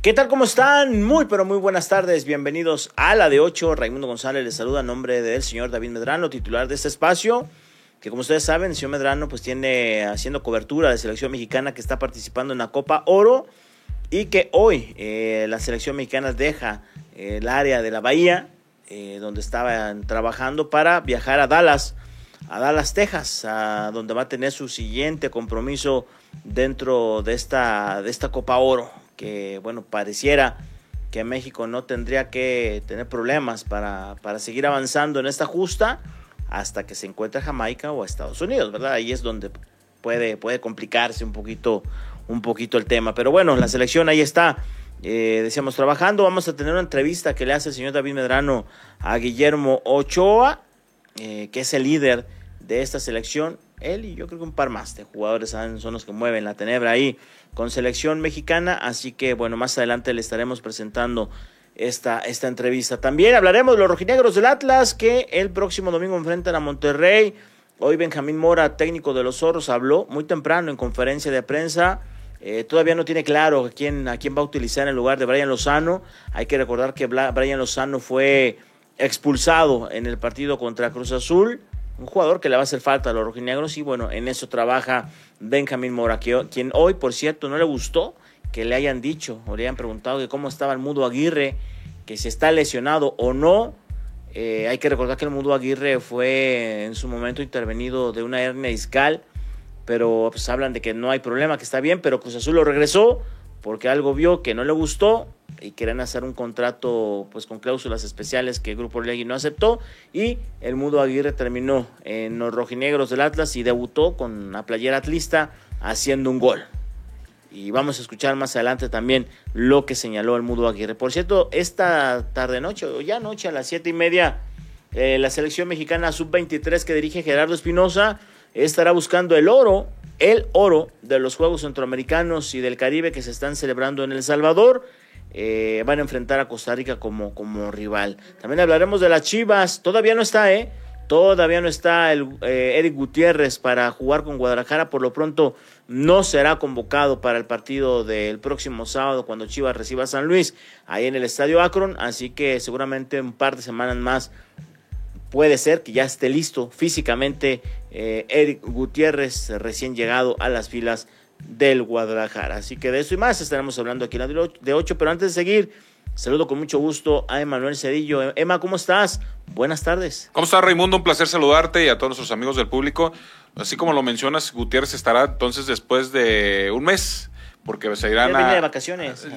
¿Qué tal? ¿Cómo están? Muy, pero muy buenas tardes. Bienvenidos a la de 8. Raimundo González les saluda a nombre del señor David Medrano, titular de este espacio. Que como ustedes saben, el señor Medrano pues tiene haciendo cobertura de selección mexicana que está participando en la Copa Oro y que hoy eh, la selección mexicana deja eh, el área de la Bahía, eh, donde estaban trabajando para viajar a Dallas, a Dallas, Texas, a donde va a tener su siguiente compromiso dentro de esta, de esta Copa Oro que, bueno, pareciera que México no tendría que tener problemas para, para seguir avanzando en esta justa hasta que se encuentre Jamaica o Estados Unidos, ¿verdad? Ahí es donde puede, puede complicarse un poquito, un poquito el tema. Pero bueno, la selección ahí está. Eh, decíamos, trabajando. Vamos a tener una entrevista que le hace el señor David Medrano a Guillermo Ochoa, eh, que es el líder de esta selección. Él y yo creo que un par más de jugadores son los que mueven la tenebra ahí con selección mexicana. Así que bueno, más adelante le estaremos presentando esta, esta entrevista. También hablaremos de los rojinegros del Atlas que el próximo domingo enfrentan a Monterrey. Hoy Benjamín Mora, técnico de los Zorros, habló muy temprano en conferencia de prensa. Eh, todavía no tiene claro quién, a quién va a utilizar en lugar de Brian Lozano. Hay que recordar que Brian Lozano fue expulsado en el partido contra Cruz Azul un jugador que le va a hacer falta a los rojinegros y bueno, en eso trabaja Benjamín Mora, quien hoy, por cierto, no le gustó que le hayan dicho o le hayan preguntado de cómo estaba el Mudo Aguirre, que si está lesionado o no. Eh, hay que recordar que el Mudo Aguirre fue en su momento intervenido de una hernia discal, pero pues hablan de que no hay problema, que está bien, pero Cruz Azul lo regresó porque algo vio que no le gustó y querían hacer un contrato pues con cláusulas especiales que el Grupo Legui no aceptó y el Mudo Aguirre terminó en los rojinegros del Atlas y debutó con la playera atlista haciendo un gol. Y vamos a escuchar más adelante también lo que señaló el Mudo Aguirre. Por cierto, esta tarde noche, o ya noche a las siete y media, eh, la selección mexicana sub-23 que dirige Gerardo Espinosa estará buscando el oro, el oro de los Juegos Centroamericanos y del Caribe que se están celebrando en El Salvador. Eh, van a enfrentar a Costa Rica como, como rival. También hablaremos de las Chivas. Todavía no está, ¿eh? Todavía no está el, eh, Eric Gutiérrez para jugar con Guadalajara. Por lo pronto no será convocado para el partido del próximo sábado cuando Chivas reciba a San Luis ahí en el Estadio Akron. Así que seguramente un par de semanas más puede ser que ya esté listo físicamente eh, Eric Gutiérrez recién llegado a las filas del Guadalajara. Así que de eso y más estaremos hablando aquí en la de 8. Pero antes de seguir, saludo con mucho gusto a Emanuel Cedillo. Emma, ¿cómo estás? Buenas tardes. ¿Cómo estás, Raimundo? Un placer saludarte y a todos nuestros amigos del público. Así como lo mencionas, Gutiérrez estará entonces después de un mes porque se irán a... de vacaciones.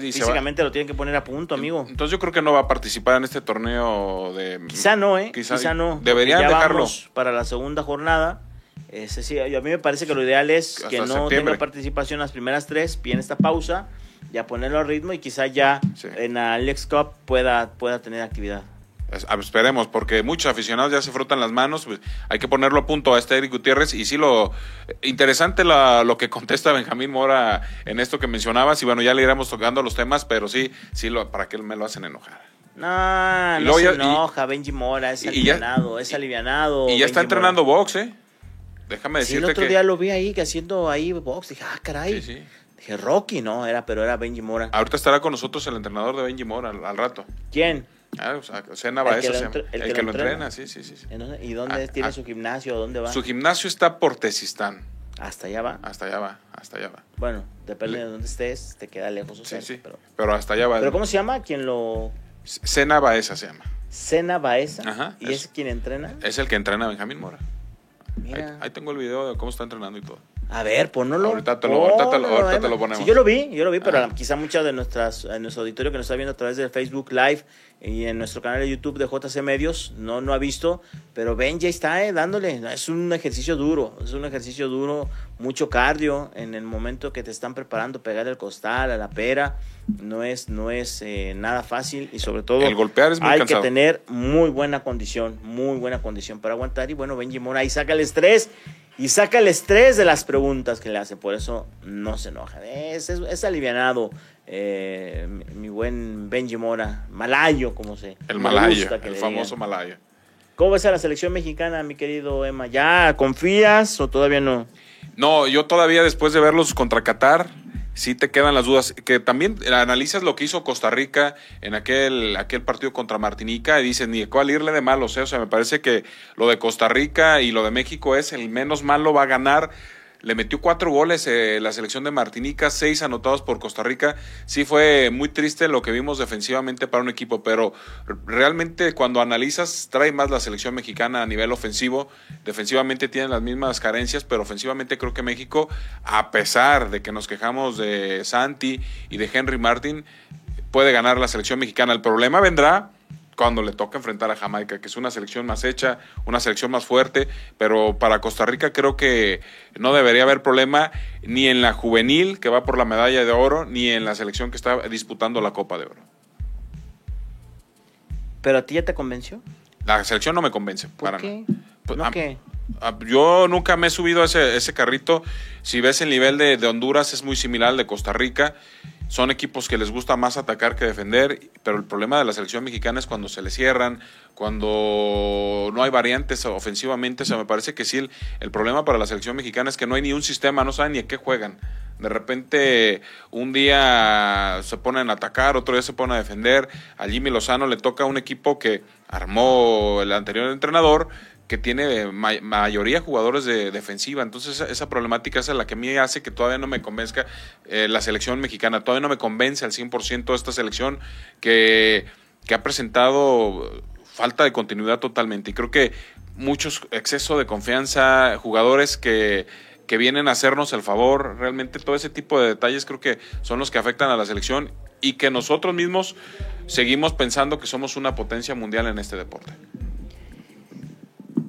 Físicamente lo tienen que poner a punto, amigo. Entonces yo creo que no va a participar en este torneo de... Quizá no, ¿eh? Quizá, no. Deberían dejarlo. para la segunda jornada ese sí, a mí me parece que lo ideal es que no tenga participación las primeras tres, bien esta pausa, ya ponerlo a ritmo y quizá ya en la Alex Cup pueda, pueda tener actividad. Esperemos, porque muchos aficionados ya se frotan las manos, pues hay que ponerlo a punto a este Eric Gutiérrez. Y sí, lo interesante lo que contesta Benjamín Mora en esto que mencionabas. Y bueno, ya le iremos tocando los temas, pero sí, sí, lo, para que me lo hacen enojar. No, no se enoja, Benji Mora, es alivianado, es alivianado. Y ya está entrenando box, ¿eh? Déjame decirte sí, el otro día lo vi ahí haciendo ahí box. Dije, ah, caray. Sí, sí. Dije, Rocky, no, era, pero era Benji Mora. Ahorita estará con nosotros el entrenador de Benji Mora al, rato. ¿Quién? Ah, o sea, Sena el, el, que, lo entrena, sí, sí, sí. ¿Y dónde ah, tiene ah. su gimnasio? ¿Dónde va? Su gimnasio está por Tesistán. ¿Hasta allá va? Hasta allá va, hasta allá va. Bueno, depende de dónde estés, te queda lejos o Sí, sí, pero... pero hasta allá va. ¿Pero cómo se llama? ¿Quién lo...? Sena Baeza se llama. Sena Baeza. Ajá. ¿Y es, es quien entrena? Es el que entrena a Benjamín Mora. Ahí, tengo el video de cómo está entrenando y todo. A ver, ponlo. Ahorita te lo, ahorita te lo, ahorita te lo ponemos. Sí, yo lo vi, yo lo vi, pero quizá muchas de nuestras, en nuestro auditorio que nos está viendo a través de Facebook Live y en nuestro canal de YouTube de JC Medios no, no ha visto, pero ven, ya está eh, dándole. Es un ejercicio duro, es un ejercicio duro, mucho cardio en el momento que te están preparando, pegar el costal, a la pera. No es, no es eh, nada fácil y sobre todo el golpear es muy hay que tener muy buena condición, muy buena condición para aguantar. Y bueno, Benji Mora ahí saca el estrés y saca el estrés de las preguntas que le hace. Por eso no se enoja. Es, es, es alivianado eh, mi buen Benji Mora, malayo, como se El malayo, el famoso malayo. ¿Cómo ves a la selección mexicana, mi querido Emma? ¿Ya confías o todavía no? No, yo todavía después de verlos contra Qatar, sí te quedan las dudas. Que también analizas lo que hizo Costa Rica en aquel, aquel partido contra Martinica y dices, ni cuál irle de malo. O sea, o sea, me parece que lo de Costa Rica y lo de México es el menos malo, va a ganar le metió cuatro goles eh, la selección de Martinica, seis anotados por Costa Rica. Sí fue muy triste lo que vimos defensivamente para un equipo, pero realmente cuando analizas trae más la selección mexicana a nivel ofensivo. Defensivamente tienen las mismas carencias, pero ofensivamente creo que México, a pesar de que nos quejamos de Santi y de Henry Martin, puede ganar la selección mexicana. El problema vendrá cuando le toca enfrentar a Jamaica, que es una selección más hecha, una selección más fuerte, pero para Costa Rica creo que no debería haber problema ni en la juvenil que va por la medalla de oro, ni en la selección que está disputando la Copa de Oro. ¿Pero a ti ya te convenció? La selección no me convence. ¿Por para qué? Pues, ¿No a- qué? a- Yo nunca me he subido a ese, ese carrito. Si ves el nivel de, de Honduras es muy similar al de Costa Rica. Son equipos que les gusta más atacar que defender, pero el problema de la selección mexicana es cuando se le cierran, cuando no hay variantes ofensivamente. O sea, me parece que sí, el, problema para la selección mexicana es que no hay ni un sistema, no saben ni a qué juegan. De repente, un día se ponen a atacar, otro día se ponen a defender. A Jimmy Lozano le toca un equipo que armó el anterior entrenador, que tiene ma- mayoría jugadores de defensiva. Entonces, esa, esa problemática es la que a mí hace que todavía no me convenzca eh, la selección mexicana. Todavía no me convence al 100% esta selección que, que ha presentado falta de continuidad totalmente. Y creo que muchos exceso de confianza, jugadores que, que vienen a hacernos el favor, realmente todo ese tipo de detalles creo que son los que afectan a la selección y que nosotros mismos seguimos pensando que somos una potencia mundial en este deporte.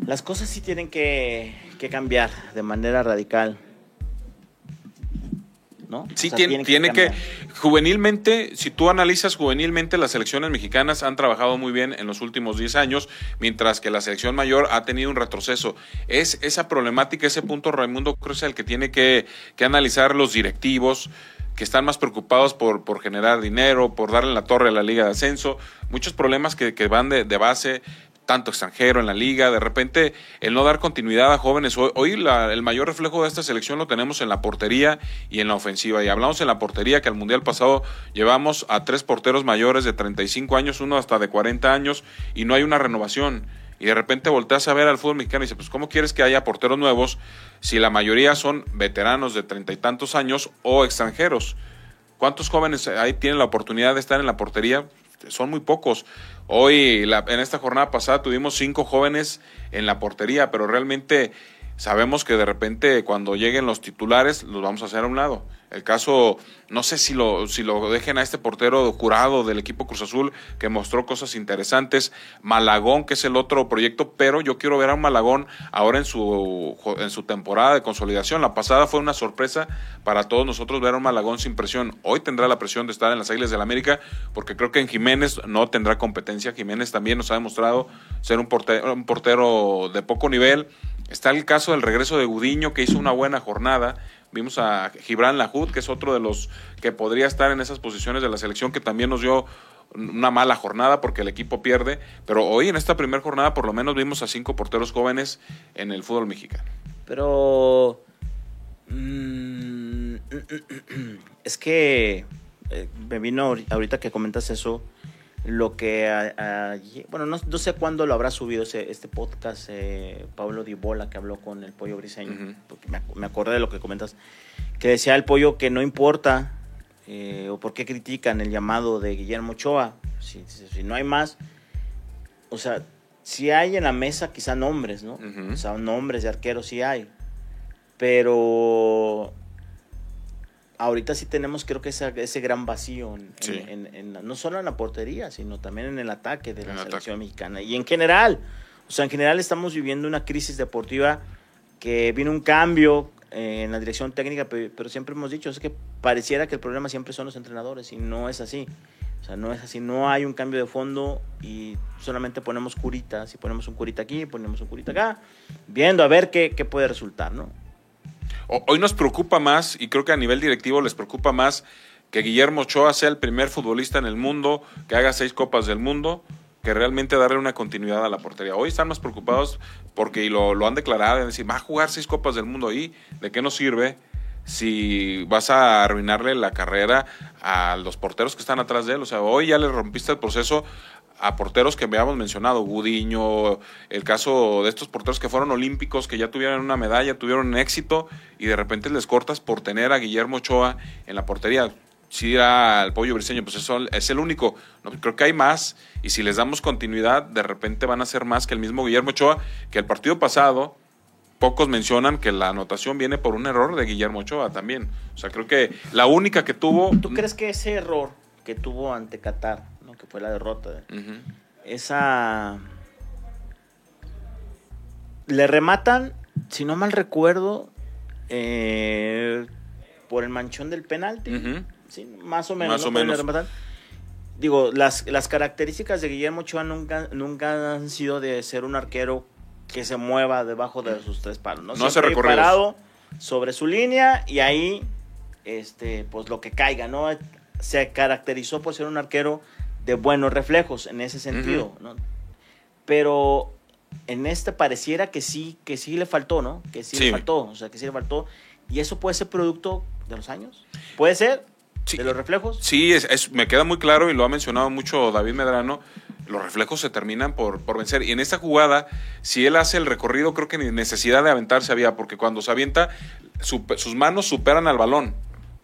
Las cosas sí tienen que, que cambiar de manera radical. ¿No? Sí, O sea, tiene, tiene que, juvenilmente, si tú analizas juvenilmente, las selecciones mexicanas han trabajado muy bien en los últimos 10 años, mientras que la selección mayor ha tenido un retroceso. Es esa problemática, ese punto, Raimundo, es el que tiene que, que analizar los directivos que están más preocupados por, por generar dinero, por darle la torre a la liga de ascenso, muchos problemas que, que van de, de base, tanto extranjero en la liga, de repente el no dar continuidad a jóvenes. Hoy, hoy la- el mayor reflejo de esta selección lo tenemos en la portería y en la ofensiva. Y hablamos en la portería que al Mundial pasado llevamos a tres porteros mayores de 35 años, uno hasta de 40 años, y no hay una renovación. Y de repente volteas a ver al fútbol mexicano y dices, pues ¿cómo quieres que haya porteros nuevos si la mayoría son veteranos de treinta y tantos años o extranjeros? ¿Cuántos jóvenes ahí tienen la oportunidad de estar en la portería? Son muy pocos. Hoy, la- en esta jornada pasada, tuvimos cinco jóvenes en la portería, pero realmente sabemos que de repente cuando lleguen los titulares los vamos a hacer a un lado. El caso, no sé si lo, si lo dejen a este portero curado del equipo Cruz Azul, que mostró cosas interesantes. Malagón, que es el otro proyecto, pero yo quiero ver a un Malagón ahora en su, en su temporada de consolidación. La pasada fue una sorpresa para todos nosotros ver a un Malagón sin presión. Hoy tendrá la presión de estar en las Águilas del América, porque creo que en Jiménez no tendrá competencia. Jiménez también nos ha demostrado ser un portero, un portero de poco nivel. Está el caso del regreso de Gudiño, que hizo una buena jornada. Vimos a Gibran Lahud, que es otro de los que podría estar en esas posiciones de la selección, que también nos dio una mala jornada porque el equipo pierde. Pero hoy en esta primera jornada por lo menos vimos a cinco porteros jóvenes en el fútbol mexicano. Pero. mm, es que. eh, me vino ahori- ahorita que comentas eso. Lo que. a- bueno, no, no sé cuándo lo habrá subido ese, este podcast. eh, Pablo Dibola que habló con el pollo briseño. Porque me, ac- me acordé de lo que comentas. Que decía el pollo que no importa. eh, o por qué critican el llamado de Guillermo Ochoa. Si, si- si no hay más. O sea, si hay en la mesa quizá nombres, ¿no? O sea, nombres de arqueros sí hay. Pero ahorita sí tenemos creo que esa- ese gran vacío, en, en- Sí. en- en la- no solo en la portería, sino también en el ataque de la el selección ataque. mexicana. Y en general, o sea, en general estamos viviendo una crisis deportiva que vino un cambio eh, en la dirección técnica, pe- pero, siempre hemos dicho, es que pareciera que el problema siempre son los entrenadores y no es así. O sea, no es así, no hay un cambio de fondo y solamente ponemos curitas, y ponemos un curita aquí, ponemos un curita acá, viendo a ver qué, qué puede resultar, ¿no? Hoy nos preocupa más, y creo que a nivel directivo les preocupa más, que Guillermo Ochoa sea el primer futbolista en el mundo que haga seis copas del mundo, que realmente darle una continuidad a la portería. Hoy están más preocupados porque y lo, han declarado, decir, va a jugar seis copas del mundo ahí, ¿de qué nos sirve si vas a arruinarle la carrera a los porteros que están atrás de él. O sea, hoy ya le rompiste el proceso a porteros que habíamos mencionado, Gudiño, el caso de estos porteros que fueron olímpicos, que ya tuvieron una medalla, tuvieron éxito y de repente les cortas por tener a Guillermo Ochoa en la portería. Si era al pollo briseño, pues eso es el único. No, creo que hay más y si les damos continuidad, de repente van a ser más que el mismo Guillermo Ochoa, que el partido pasado pocos mencionan que la anotación viene por un error de Guillermo Ochoa también. O sea, creo que la única que tuvo... ¿Tú crees que ese error que tuvo ante Qatar que fue la derrota. Esa. Le rematan, si no mal recuerdo, eh, por el manchón del penalti. más o menos. Digo, las, las características de Guillermo Ochoa nunca, nunca han sido de ser un arquero que se mueva debajo de sus tres palos. No, no se parado sobre su línea y ahí, este, pues lo que caiga, ¿no? Se caracterizó por ser un arquero de buenos reflejos en ese sentido, ¿no? Pero en este pareciera que sí, que sí le faltó, ¿no? Que sí, le faltó, o sea, que sí le faltó. Y eso puede ser producto de los años. Puede ser de los reflejos. Sí, es, me queda muy claro y lo ha mencionado mucho David Medrano. Los reflejos se terminan por, por vencer. Y en esta jugada, si él hace el recorrido, creo que ni necesidad de aventarse había, porque cuando se avienta, sus manos superan al balón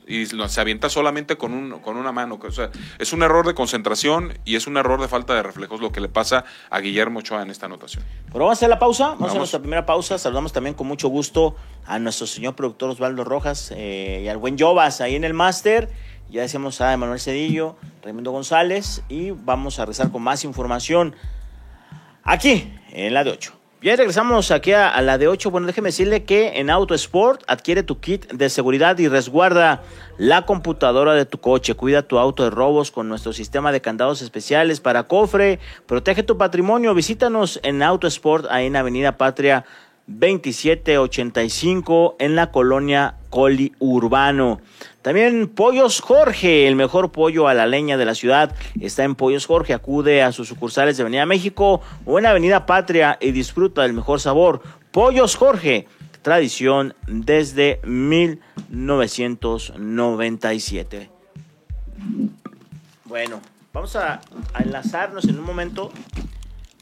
y se avienta solamente con, un, con una mano. O sea, es un error de concentración y es un error de falta de reflejos lo que le pasa a Guillermo Ochoa en esta anotación. Bueno, vamos a hacer la pausa, vamos, a nuestra primera pausa. Saludamos también con mucho gusto a nuestro señor productor Osvaldo Rojas eh, y al buen Jovas ahí en el máster. Ya decíamos a Emanuel Cedillo, Raimundo González y vamos a rezar con más información aquí en la de 8. Ya regresamos aquí a, la de 8. Bueno, déjeme decirle que en Autosport adquiere tu kit de seguridad y resguarda la computadora de tu coche. Cuida tu auto de robos con nuestro sistema de candados especiales para cofre. Protege tu patrimonio. Visítanos en Autosport ahí en Avenida Patria 2785 en la colonia Coli Urbano. También Pollos Jorge, el mejor pollo a la leña de la ciudad, está en Pollos Jorge. Acude a sus sucursales de Avenida México o en Avenida Patria y disfruta del mejor sabor. Pollos Jorge, tradición desde 1997. Bueno, vamos a, enlazarnos en un momento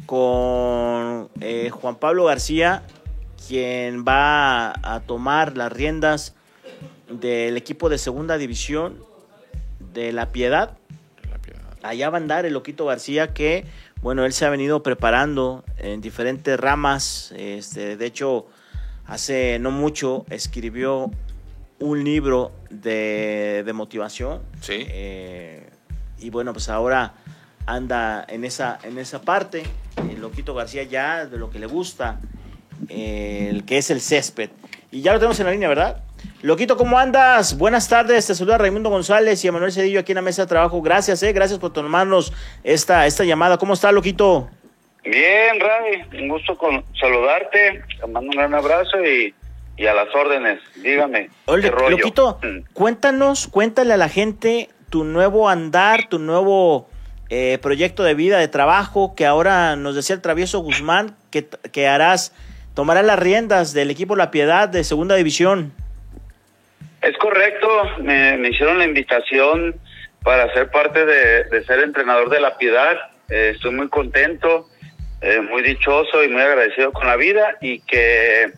con eh, Juan Pablo García, quien va a tomar las riendas del equipo de segunda división de La Piedad. Allá va a andar el Loquito García que, bueno, él se ha venido preparando en diferentes ramas. Este, de hecho, hace no mucho escribió un libro de, motivación. Sí. Eh, y bueno, pues ahora anda en esa, en esa parte. El Loquito García ya de lo que le gusta, el que es el césped. Y ya lo tenemos en la línea, ¿verdad? Loquito, ¿cómo andas? Buenas tardes, te saluda Raimundo González y Emanuel Cedillo aquí en la mesa de trabajo. Gracias, eh, gracias por tomarnos esta, esta llamada. ¿Cómo está, Loquito? Bien, Ray, un gusto con saludarte, te mando un gran abrazo y, a las órdenes, dígame. Oye, Loquito, mm. cuéntanos, cuéntale a la gente tu nuevo andar, tu nuevo eh, proyecto de vida, de trabajo, que ahora nos decía el travieso Guzmán, que, que harás, tomarás las riendas del equipo La Piedad de Segunda División. Es correcto, me, hicieron la invitación para ser parte de, ser entrenador de la piedad. Eh, estoy muy contento, eh, muy dichoso y muy agradecido con la vida y que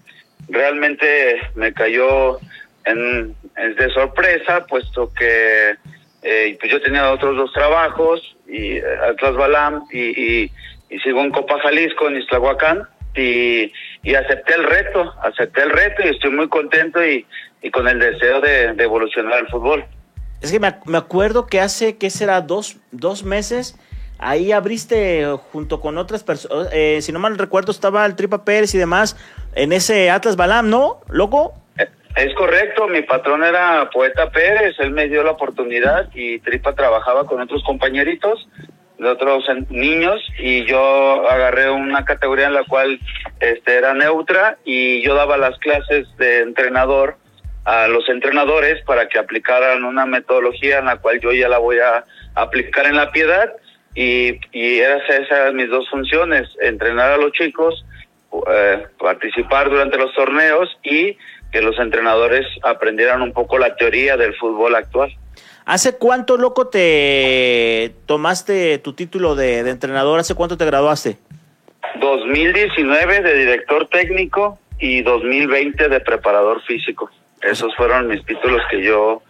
realmente me cayó en, de sorpresa, puesto que eh, pues yo tenía otros dos trabajos, y Atlas Balam y, y, y sigo en Copa Jalisco, en Iztlahuacán, y, y acepté el reto, acepté el reto y estoy muy contento y, y con el deseo de, evolucionar el fútbol. Es que me, acuerdo que hace, ¿qué será? Dos, dos meses, ahí abriste junto con otras personas, eh, si no mal recuerdo, estaba el Tripa Pérez y demás, en ese Atlas Balam, ¿no, loco? Eh, es correcto, mi patrón era Poeta Pérez, él me dio la oportunidad y Tripa trabajaba con otros compañeritos de otros niños y yo agarré una categoría en la cual este era neutra y yo daba las clases de entrenador a los entrenadores para que aplicaran una metodología en la cual yo ya la voy a aplicar en la piedad y, y esas mis dos funciones, entrenar a los chicos, eh, participar durante los torneos y que los entrenadores aprendieran un poco la teoría del fútbol actual. ¿Hace cuánto, loco, te tomaste tu título de, de entrenador? ¿Hace cuánto te graduaste? 2019 de director técnico y 2020 de preparador físico. Esos fueron mis títulos que yo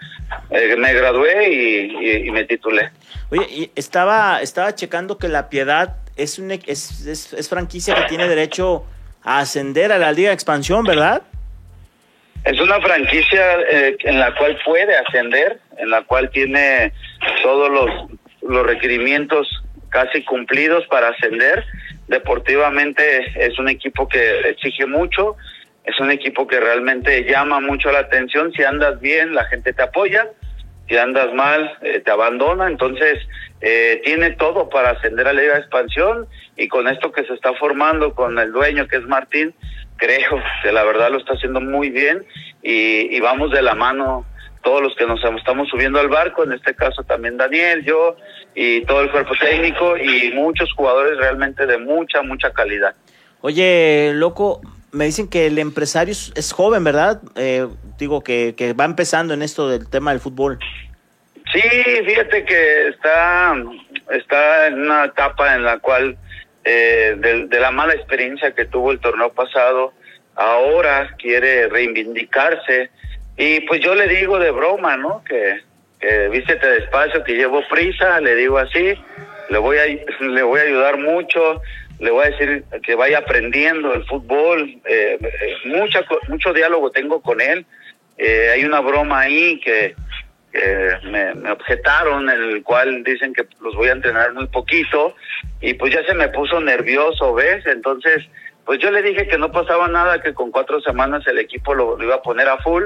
eh, me gradué y, y, me titulé. Oye, y estaba, estaba checando que La Piedad es, un, es, es, es franquicia que tiene derecho a ascender a la Liga de Expansión, ¿verdad? Es una franquicia eh, en la cual puede ascender, en la cual tiene todos los, los requerimientos casi cumplidos para ascender. Deportivamente es un equipo que exige mucho, es un equipo que realmente llama mucho la atención. Si andas bien, la gente te apoya. Si andas mal, eh, te abandona. Entonces, eh, tiene todo para ascender a la Liga de Expansión. Y con esto que se está formando con el dueño, que es Martín, creo que la verdad lo está haciendo muy bien. Y, y vamos de la mano todos los que nos estamos subiendo al barco, en este caso también Daniel, yo y todo el cuerpo técnico y muchos jugadores realmente de mucha, mucha calidad. Oye, loco, me dicen que el empresario es, joven, ¿verdad? Eh, digo que, que va empezando en esto del tema del fútbol. Sí, fíjate que está, está en una etapa en la cual eh, de, de, la mala experiencia que tuvo el torneo pasado, ahora quiere reivindicarse. Y pues yo le digo de broma, ¿no? Que, que vístete despacio, que llevo prisa, le digo así, le voy a, le voy a ayudar mucho le voy a decir que vaya aprendiendo el fútbol, eh, eh, mucha, mucho diálogo tengo con él, eh, hay una broma ahí que, me, objetaron, en el cual dicen que los voy a entrenar muy poquito, y pues ya se me puso nervioso, ¿ves? Entonces, pues yo le dije que no pasaba nada, que con cuatro semanas el equipo lo, iba a poner a full,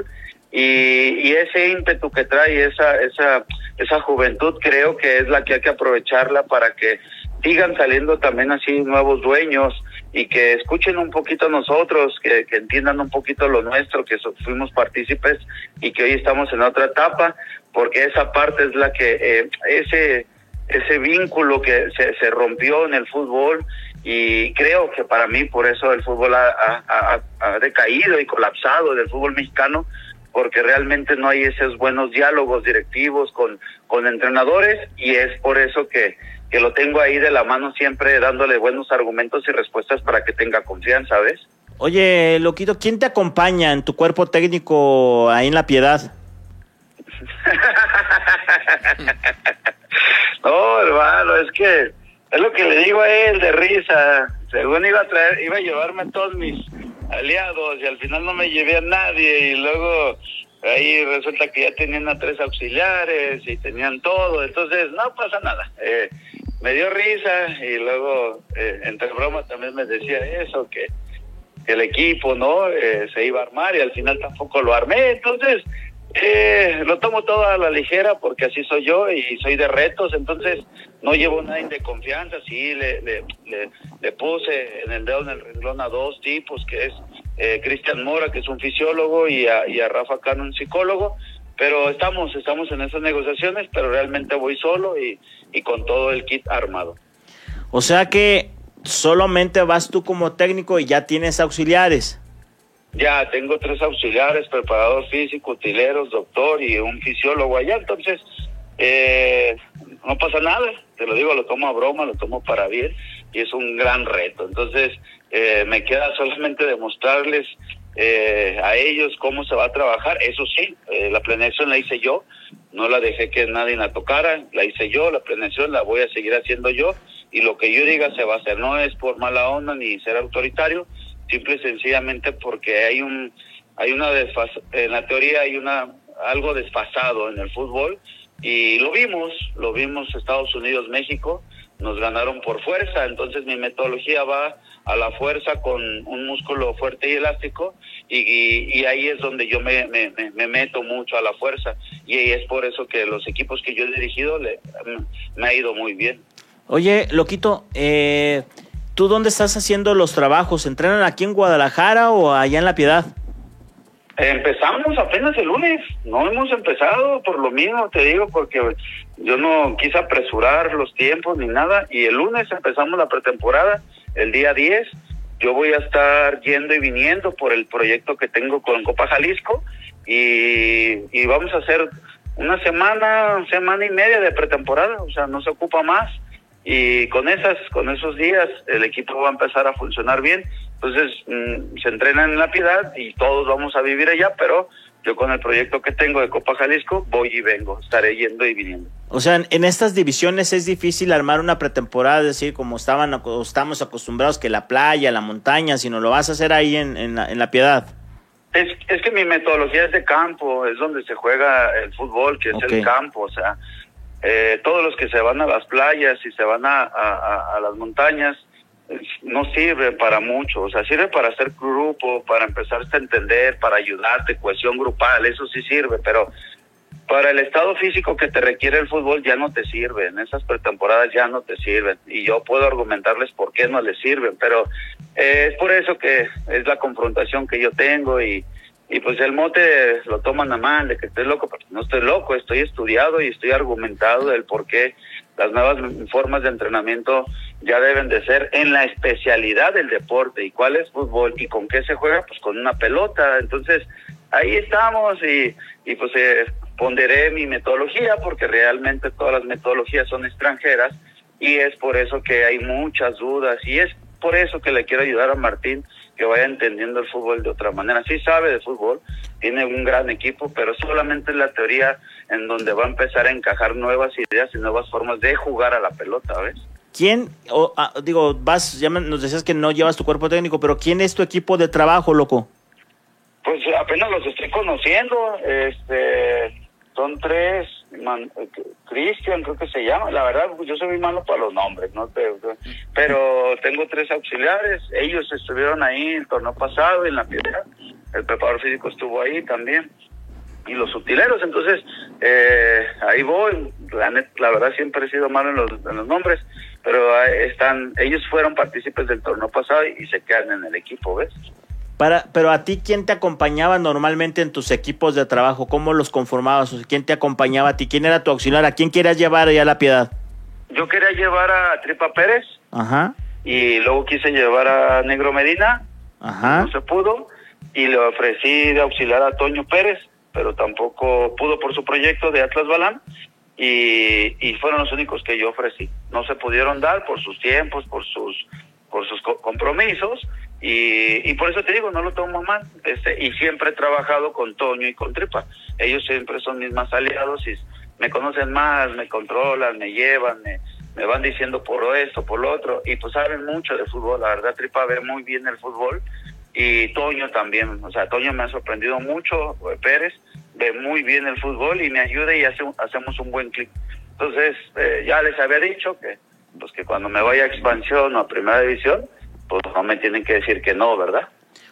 y, y ese ímpetu que trae, esa, esa, esa juventud, creo que es la que hay que aprovecharla para que sigan saliendo también así nuevos dueños y que escuchen un poquito nosotros, que, entiendan un poquito lo nuestro, que fuimos partícipes y que hoy estamos en otra etapa, porque esa parte es la que, eh, ese, ese vínculo que se, rompió en el fútbol y creo que para mí por eso el fútbol ha, ha, ha decaído y colapsado del fútbol mexicano, porque realmente no hay esos buenos diálogos directivos con, con entrenadores y es por eso que que lo tengo ahí de la mano siempre dándole buenos argumentos y respuestas para que tenga confianza, ¿ves? Oye, Loquito, ¿quién te acompaña en tu cuerpo técnico ahí en La Piedad? no, hermano, es que es lo que le digo a él de risa. Según iba a traer, iba a llevarme a todos mis aliados y al final no me llevé a nadie y luego ahí resulta que ya tenían a tres auxiliares y tenían todo, entonces no pasa nada. Eh, me dio risa y luego eh, entre bromas también me decía eso, que, el equipo no eh, se iba a armar y al final tampoco lo armé, entonces eh, lo tomo todo a la ligera porque así soy yo y soy de retos, entonces no llevo nadie de confianza, sí le, le, le, le puse en el dedo en el renglón a dos tipos, que es eh, Cristian Mora, que es un fisiólogo, y a, y a Rafa Cano, un psicólogo, pero estamos, estamos en esas negociaciones, pero realmente voy solo y, y con todo el kit armado. O sea que solamente vas tú como técnico y ya tienes auxiliares. Ya, tengo tres auxiliares, preparador físico, utileros, doctor y un fisiólogo allá, entonces eh, no pasa nada, te lo digo, lo tomo a broma, lo tomo para bien y es un gran reto. Entonces, eh, me queda solamente demostrarles eh, a ellos cómo se va a trabajar. Eso sí, eh, la planeación la hice yo, no la dejé que nadie la tocara, la hice yo, la planeación la voy a seguir haciendo yo y lo que yo diga se va a hacer. No es por mala onda ni ser autoritario, simple y sencillamente porque hay un hay una desfas en la teoría hay una algo desfasado en el fútbol y lo vimos, lo vimos Estados Unidos, México, nos ganaron por fuerza, entonces mi metodología va a la fuerza con un músculo fuerte y elástico y, y, y ahí es donde yo me, me, me, meto mucho a la fuerza y es por eso que los equipos que yo he dirigido le, me ha ido muy bien. Oye, Loquito, eh, ¿tú dónde estás haciendo los trabajos? ¿Entrenan aquí en Guadalajara o allá en La Piedad? Empezamos apenas el lunes, no hemos empezado por lo mismo, te digo, porque yo no quise apresurar los tiempos ni nada, y el lunes empezamos la pretemporada, el día 10, yo voy a estar yendo y viniendo por el proyecto que tengo con Copa Jalisco y, vamos a hacer una semana, semana y media de pretemporada, o sea, no se ocupa más y con esas, con esos días el equipo va a empezar a funcionar bien. Entonces mm, se entrenan en la piedad y todos vamos a vivir allá, pero yo con el proyecto que tengo de Copa Jalisco voy y vengo, estaré yendo y viniendo. O sea, en estas divisiones es difícil armar una pretemporada, es decir, como estaban estamos acostumbrados que la playa, la montaña, sino lo vas a hacer ahí en, en, la, en la piedad. Es, es que mi metodología es de campo, es donde se juega el fútbol, que es el campo, o sea, eh, todos los que se van a las playas y se van a, a, a las montañas, no sirve para mucho, o sea, sirve para hacer grupo, para empezar a entender, para ayudarte, cohesión grupal, eso sí sirve, pero para el estado físico que te requiere el fútbol ya no te sirve, en esas pretemporadas ya no te sirven, y yo puedo argumentarles por qué no les sirven, pero eh, es por eso que es la confrontación que yo tengo y, y pues el mote lo toman a mal de que estoy loco, pero no estoy loco, estoy estudiado y estoy argumentado del por qué las nuevas formas de entrenamiento ya deben de ser en la especialidad del deporte. ¿Y cuál es fútbol? ¿Y con qué se juega? Pues con una pelota. Entonces, ahí estamos y, y pues eh, ponderé mi metodología porque realmente todas las metodologías son extranjeras y es por eso que hay muchas dudas y es por eso que le quiero ayudar a Martín que vaya entendiendo el fútbol de otra manera. Sí sabe de fútbol, tiene un gran equipo, pero solamente la teoría en donde va a empezar a encajar nuevas ideas y nuevas formas de jugar a la pelota, ¿ves? ¿Quién, ah, digo, vas, ya nos decías que no llevas tu cuerpo técnico, pero ¿quién es tu equipo de trabajo, loco? Pues apenas los estoy conociendo, este, son tres, Cristian creo que se llama, la verdad yo soy muy malo para los nombres, no pero tengo tres auxiliares, ellos estuvieron ahí el torneo pasado en la piedra, el preparador físico estuvo ahí también y los utileros, entonces eh, ahí voy, la, la verdad siempre he sido malo en los, en los nombres, pero están, ellos fueron partícipes del torneo pasado y se quedan en el equipo, ¿ves? Para, pero a ti, ¿quién te acompañaba normalmente en tus equipos de trabajo? ¿Cómo los conformabas? ¿Quién te acompañaba a ti? ¿Quién era tu auxiliar? ¿A quién querías llevar allá a la piedad? Yo quería llevar a Tripa Pérez. Ajá. Y luego quise llevar a Negro Medina. Ajá. No se pudo. Y le ofrecí de auxiliar a Toño Pérez, pero tampoco pudo por su proyecto de Atlas Balán. Y, fueron los únicos que yo ofrecí. No se pudieron dar por sus tiempos, por sus, por sus compromisos y, por eso te digo, no lo tomo mal. Este, y siempre he trabajado con Toño y con Tripa. Ellos siempre son mis más aliados me conocen más, me controlan, me llevan, me, me van diciendo por esto, por lo otro. Y pues saben mucho de fútbol. La verdad, Tripa ve muy bien el fútbol. Y Toño también. O sea, Toño me ha sorprendido mucho. Pérez ve muy bien el fútbol y me ayuda y hace, hacemos un buen clic. Entonces, eh, ya les había dicho que, pues que cuando me vaya a expansión o a primera división, pues no me tienen que decir que no, ¿verdad?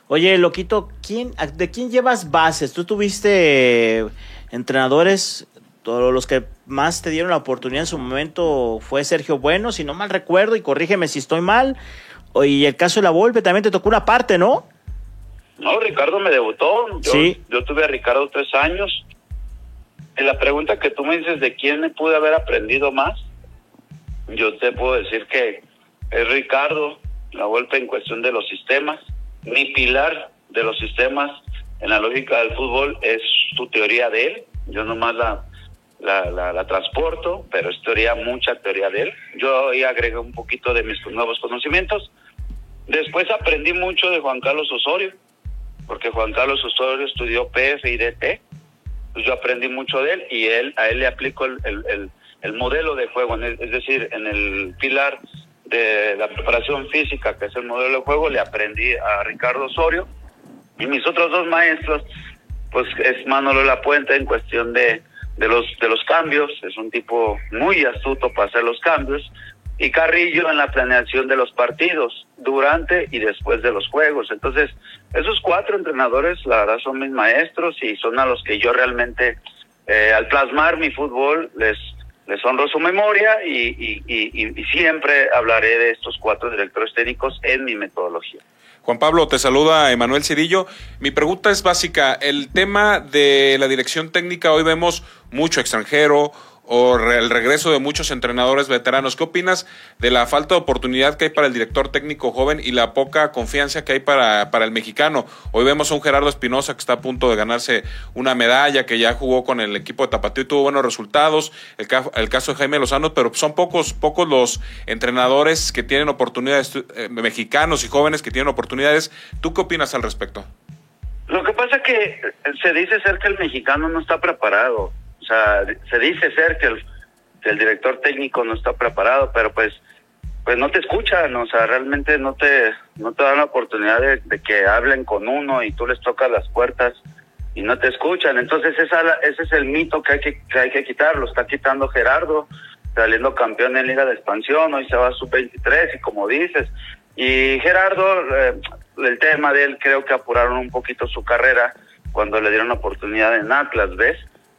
Oye, Loquito, ¿quién, ¿de quién llevas bases? Tú tuviste entrenadores, todos los que más te dieron la oportunidad en su momento fue Sergio Bueno, si no mal recuerdo, y corrígeme si estoy mal. Y el caso de la Volpe también te tocó una parte, ¿no? No, Ricardo me debutó. Yo, sí. Yo tuve a Ricardo tres años. En la pregunta que tú me dices de quién me pude haber aprendido más, yo te puedo decir que es Ricardo, la vuelta en cuestión de los sistemas. Mi pilar de los sistemas en la lógica del fútbol es su teoría de él. Yo nomás la, la, la, la transporto, pero es teoría, mucha teoría de él. Yo ahí agregué un poquito de mis nuevos conocimientos. Después aprendí mucho de Juan Carlos Osorio, porque Juan Carlos Osorio estudió PF y DT. Pues yo aprendí mucho de él y él a él le aplico el, el, el, el modelo de juego, es decir, en el pilar de la preparación física, que es el modelo de juego, le aprendí a Ricardo Osorio. Y mis otros dos maestros, pues es Manolo La Puente en cuestión de, de, los, de los cambios, es un tipo muy astuto para hacer los cambios. Y Carrillo en la planeación de los partidos, durante y después de los juegos. Entonces, esos cuatro entrenadores, la verdad, son mis maestros y son a los que yo realmente, eh, al plasmar mi fútbol, les, les honro su memoria y, y, y, y, siempre hablaré de estos cuatro directores técnicos en mi metodología. Juan Pablo, te saluda Emanuel Cirillo. Mi pregunta es básica. El tema de la dirección técnica, hoy vemos mucho extranjero, o el regreso de muchos entrenadores veteranos. ¿Qué opinas de la falta de oportunidad que hay para el director técnico joven y la poca confianza que hay para, para el mexicano? Hoy vemos a un Gerardo Espinosa que está a punto de ganarse una medalla, que ya jugó con el equipo de Tapatío y tuvo buenos resultados. El, caso de Jaime Lozano, pero son pocos, pocos los entrenadores que tienen oportunidades, eh, mexicanos y jóvenes que tienen oportunidades. ¿Tú qué opinas al respecto? Lo que pasa es que se dice ser que el mexicano no está preparado. Sea, se dice ser que el, el director técnico no está preparado, pero pues pues no te escuchan, o sea, realmente no te no te dan la oportunidad de, que hablen con uno y tú les tocas las puertas y no te escuchan. Entonces esa, ese es el mito que hay que, que hay que quitar, lo está quitando Gerardo, saliendo campeón en Liga de Expansión, hoy se va a sub-23 y como dices, y Gerardo, eh, el tema de él creo que apuraron un poquito su carrera cuando le dieron la oportunidad en Atlas, ¿ves?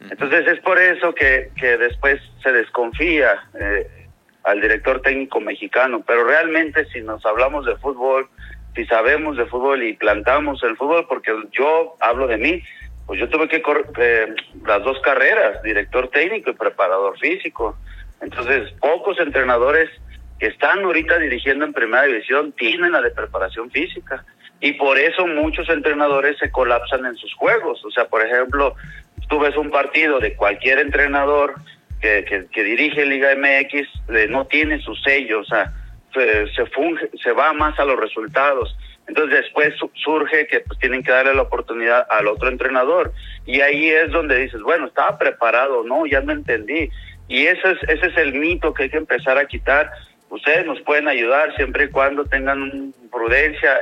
Entonces es por eso que, que después se desconfía eh, al director técnico mexicano, pero realmente si nos hablamos de fútbol, si sabemos de fútbol y plantamos el fútbol, porque yo hablo de mí, pues yo tuve que correr eh, las dos carreras, director técnico y preparador físico. Entonces, pocos entrenadores que están ahorita dirigiendo en primera división tienen la de preparación física y por eso muchos entrenadores se colapsan en sus juegos. O sea, por ejemplo, tú ves un partido de cualquier entrenador que, que, dirige Liga MX, no tiene su sello, o sea, se, funge, se va más a los resultados. Entonces después surge que pues tienen que darle la oportunidad al otro entrenador y ahí es donde dices, bueno, estaba preparado, no, ya no entendí. Y ese es, ese es el mito que hay que empezar a quitar ustedes nos pueden ayudar siempre y cuando tengan prudencia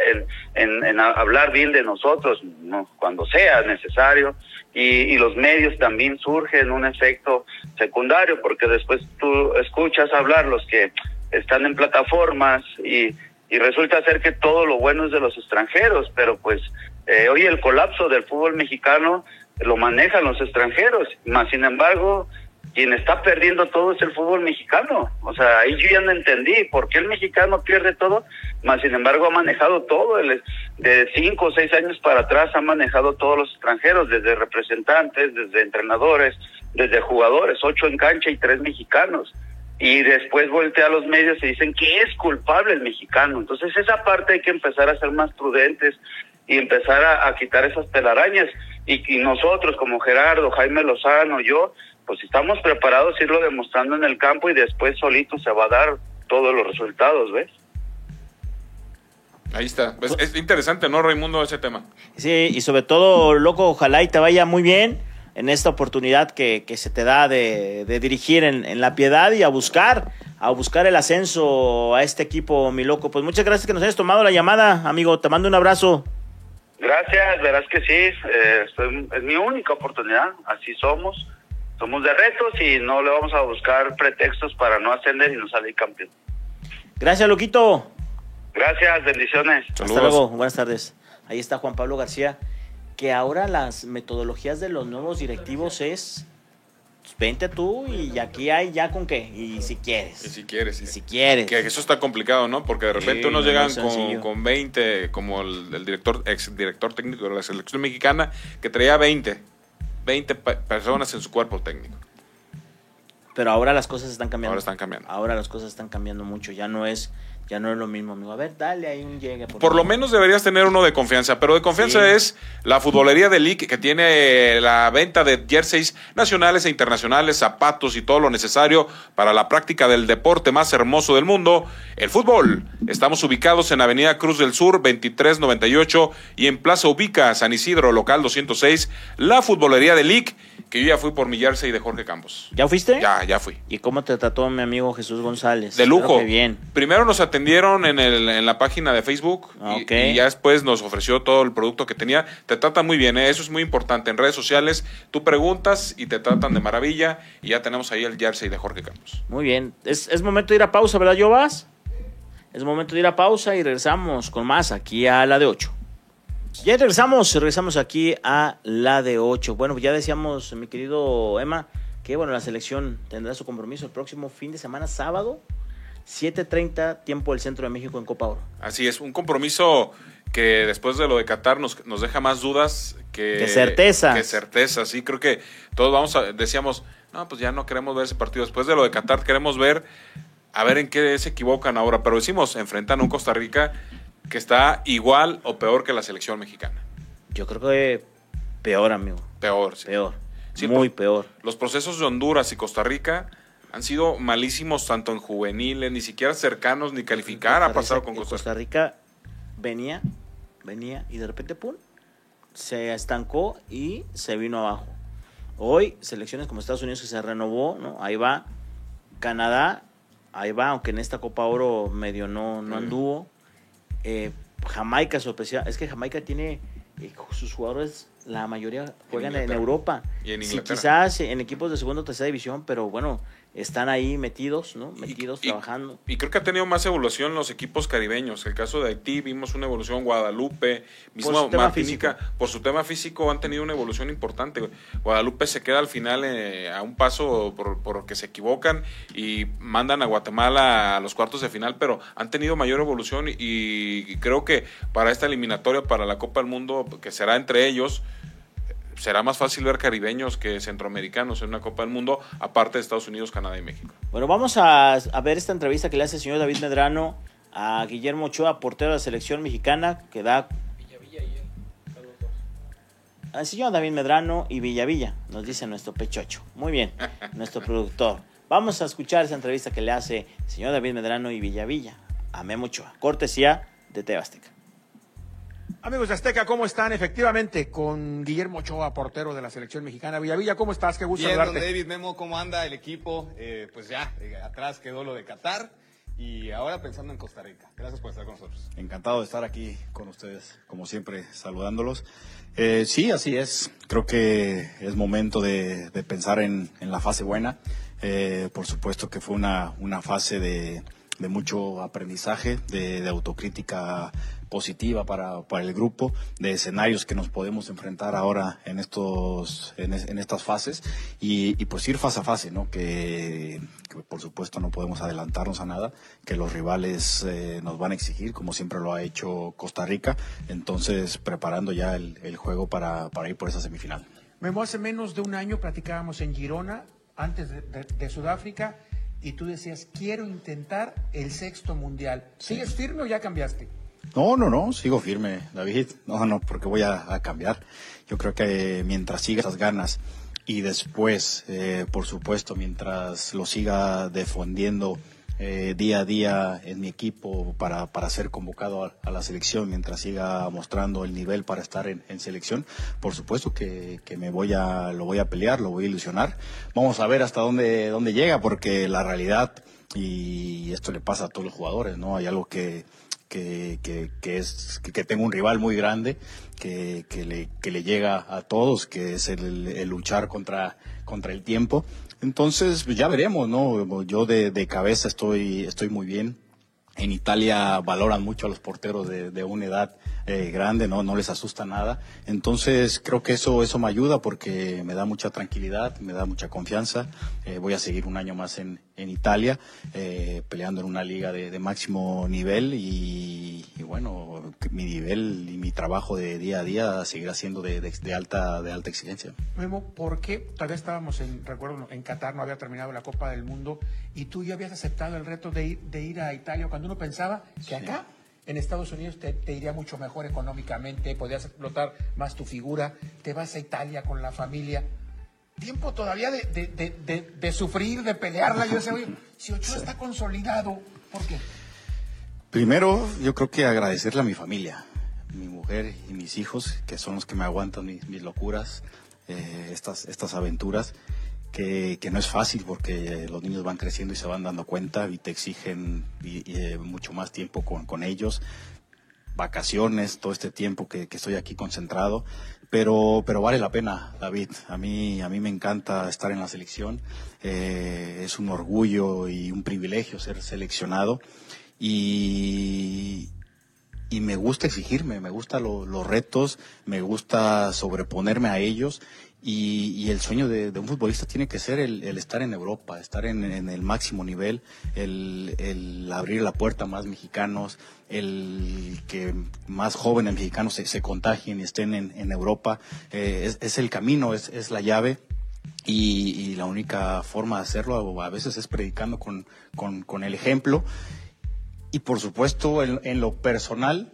en, en, hablar bien de nosotros, ¿no? cuando sea necesario. Y, los medios también surgen un efecto secundario, porque después tú escuchas hablar los que están en plataformas y, y resulta ser que todo lo bueno es de los extranjeros, pero pues eh, hoy el colapso del fútbol mexicano lo manejan los extranjeros, más sin embargo quien está perdiendo todo es el fútbol mexicano. O sea, ahí yo ya no entendí por qué el mexicano pierde todo, más sin embargo ha manejado todo. El, de cinco o seis años para atrás ha manejado todos los extranjeros, desde representantes, desde entrenadores, desde jugadores, ocho en cancha y tres mexicanos. Y después voltea a los medios y dicen que es culpable el mexicano. Entonces esa parte hay que empezar a ser más prudentes y empezar a, quitar esas telarañas. Y, y nosotros como Gerardo, Jaime Lozano, yo, pues estamos preparados a irlo demostrando en el campo y después solito se va a dar todos los resultados, ¿ves? Ahí está. Es, es, interesante, ¿no, Raimundo, ese tema? Sí, y sobre todo, loco, ojalá y te vaya muy bien en esta oportunidad que, que se te da de, de dirigir en, en, la piedad y a buscar, a buscar el ascenso a este equipo, mi loco. Pues muchas gracias que nos hayas tomado la llamada, amigo. Te mando un abrazo. Gracias, verás que sí. Eh, es mi única oportunidad, así somos somos de retos y no le vamos a buscar pretextos para no ascender y no salir campeón. Gracias, Loquito. Gracias, bendiciones. Hasta luego, buenas tardes. Ahí está Juan Pablo García, que ahora las metodologías de los nuevos directivos es pues, vente tú y aquí hay ya con qué, y si quieres. Y si quieres. Y si quieres. Que eso está complicado, ¿no? Porque de repente unos llegan con, con, 20, como el, el, director, ex director técnico de la selección mexicana, que traía 20 20 personas en su cuerpo técnico. Pero ahora las cosas están cambiando. Ahora están cambiando. Ahora las cosas están cambiando mucho. Ya no es, ya no es lo mismo, amigo. A ver, dale ahí un llegue. Por, lo menos deberías tener uno de confianza, pero de confianza es la futbolería de League que tiene la venta de jerseys nacionales e internacionales, zapatos y todo lo necesario para la práctica del deporte más hermoso del mundo, el fútbol. Estamos ubicados en Avenida Cruz del Sur 2398 y en Plaza Ubica, San Isidro, local 206, la futbolería de League que yo ya fui por mi jersey de Jorge Campos. ¿Ya fuiste? Ya, ya fui. ¿Y cómo te trató mi amigo Jesús González? De lujo. bien. Primero nos atendieron en, el, en la página de Facebook y, ya después nos ofreció todo el producto que tenía. Te tratan muy bien, ¿eh? eso es muy importante. En redes sociales tú preguntas y te tratan de maravilla y ya tenemos ahí el jersey de Jorge Campos. Muy bien. Es, es momento de ir a pausa, ¿verdad, Jovas? Es momento de ir a pausa y regresamos con más aquí a la de 8. Ya regresamos, regresamos aquí a la de 8. Bueno, ya decíamos, mi querido Emma, que bueno, la selección tendrá su compromiso el próximo fin de semana, sábado, 7.30, tiempo del Centro de México en Copa Oro. Así es, un compromiso que después de lo de Qatar nos, nos deja más dudas que, que certeza. Que certeza, sí, creo que todos vamos a, decíamos, no, pues ya no queremos ver ese partido. Después de lo de Qatar, queremos ver, a ver en qué se equivocan ahora. Pero decimos, enfrentan a un Costa Rica que está igual o peor que la selección mexicana. Yo creo que peor, amigo. Peor, sí. Peor. Sí, Muy peor. Los procesos de Honduras y Costa Rica han sido malísimos tanto en juveniles, ni siquiera cercanos ni calificar ha pasado con en Costa Rica. Costa Rica venía, venía y de repente, pum, se estancó y se vino abajo. Hoy, selecciones como Estados Unidos que se renovó, ¿no? Ahí va. Canadá, ahí va, aunque en esta Copa Oro medio no, no anduvo. Eh, Jamaica. Es que Jamaica tiene eh, sus jugadores, la mayoría juegan en. Europa. Y en Sí, quizás en equipos de segunda o tercera división, pero bueno, están ahí metidos, ¿no? Metidos, y- trabajando. Y creo que ha tenido más evolución los equipos caribeños. El caso de Haití vimos una evolución, Guadalupe, mismo Martinica, por su tema físico han tenido una evolución importante. Guadalupe se queda al final eh, a un paso por, por que se equivocan y mandan a Guatemala a los cuartos de final, pero han tenido mayor evolución y, y creo que para esta eliminatoria, para la Copa del Mundo, que será entre ellos, será más fácil ver caribeños que centroamericanos en una Copa del Mundo, aparte de Estados Unidos, Canadá y México. Bueno, vamos a, a ver esta entrevista que le hace el señor David Medrano a Guillermo Ochoa, portero de la selección mexicana, que da... Al señor David Medrano y Villavilla, nos dice nuestro pechocho. Muy bien, nuestro productor. Vamos a escuchar esa entrevista que le hace el señor David Medrano y Villavilla a Memo Ochoa, cortesía de Tebasteca. Amigos de Azteca, ¿cómo están? Efectivamente, con Guillermo Ochoa, portero de la selección mexicana. Villavilla, ¿cómo estás? Qué gusto Bien, don. David Memo, ¿cómo anda el equipo? Eh, pues ya, eh, atrás quedó lo de Qatar y ahora pensando en Costa Rica. Gracias por estar con nosotros. Encantado de estar aquí con ustedes, como siempre, saludándolos. Eh, sí, así es. Creo que es momento de, de pensar en, en la fase buena. Eh, por supuesto que fue una, una fase de, de mucho aprendizaje, de, de autocrítica positiva para, para el grupo, de escenarios que nos podemos enfrentar ahora en estos en, es- en estas fases y, y pues ir fase a fase, ¿no? Que, que por supuesto no podemos adelantarnos a nada, que los rivales eh, nos van a exigir, como siempre lo ha hecho Costa Rica, entonces preparando ya el, el juego para, para ir por esa semifinal. Memo, hace menos de un año platicábamos en Girona, antes de, de- de Sudáfrica, y tú decías, quiero intentar el sexto mundial. ¿Sigues firme o ya cambiaste? No, no, no, sigo firme, David. No, no, porque voy a, cambiar. Yo creo que mientras siga esas ganas y después, eh, por supuesto, mientras lo siga defendiendo eh, día a día en mi equipo para, para ser convocado a, la selección, mientras siga mostrando el nivel para estar en, en selección, por supuesto que, que me voy a, lo voy a pelear, lo voy a ilusionar. Vamos a ver hasta dónde, dónde llega, porque la realidad, y esto le pasa a todos los jugadores, ¿no? Hay algo que, que, que, que es que, tengo un rival muy grande que, le, que le llega a todos, que es el, el luchar contra, contra el tiempo. Entonces, pues, ya veremos, ¿no? Yo de, de cabeza estoy, estoy muy bien. En Italia valoran mucho a los porteros de, de una edad eh, grande, ¿no? no les asusta nada. Entonces creo que eso, eso me ayuda porque me da mucha tranquilidad, me da mucha confianza. Eh, voy a seguir un año más en, en Italia, eh, peleando en una liga de, de máximo nivel y, y bueno, mi nivel y mi trabajo de día a día seguirá siendo de, de- de alta, de alta exigencia. Memo, ¿por qué todavía estábamos en, recuerdo, en Qatar, no había terminado la Copa del Mundo, y tú ya habías aceptado el reto de ir, de ir a Italia cuando uno pensaba que acá, en Estados Unidos, te, te iría mucho mejor económicamente, podías explotar más tu figura, te vas a Italia con la familia. Tiempo todavía de, de, de, de- de sufrir, de pelearla. Yo decía, oye, si Ochoa está consolidado, ¿por qué? Primero, yo creo que agradecerle a mi familia, mi mujer y mis hijos, que son los que me aguantan mis, mis locuras, eh, estas, estas aventuras, que, no es fácil porque los niños van creciendo y se van dando cuenta y te exigen eh, mucho más tiempo con, con ellos, vacaciones, todo este tiempo que, que estoy aquí concentrado, pero, pero vale la pena, David. A mí, a mí me encanta estar en la selección, eh, es un orgullo y un privilegio ser seleccionado. Y, y me gusta exigirme, me gustan los retos, me gusta sobreponerme a ellos y, y el sueño de, un futbolista tiene que ser el, estar en Europa, estar en, el máximo nivel, el, abrir la puerta a más mexicanos, el que más jóvenes mexicanos se, se contagien y estén en, Europa. Eh, es, el camino, es, la llave y, la única forma de hacerlo a veces es predicando con, el ejemplo. Y por supuesto, en, lo personal,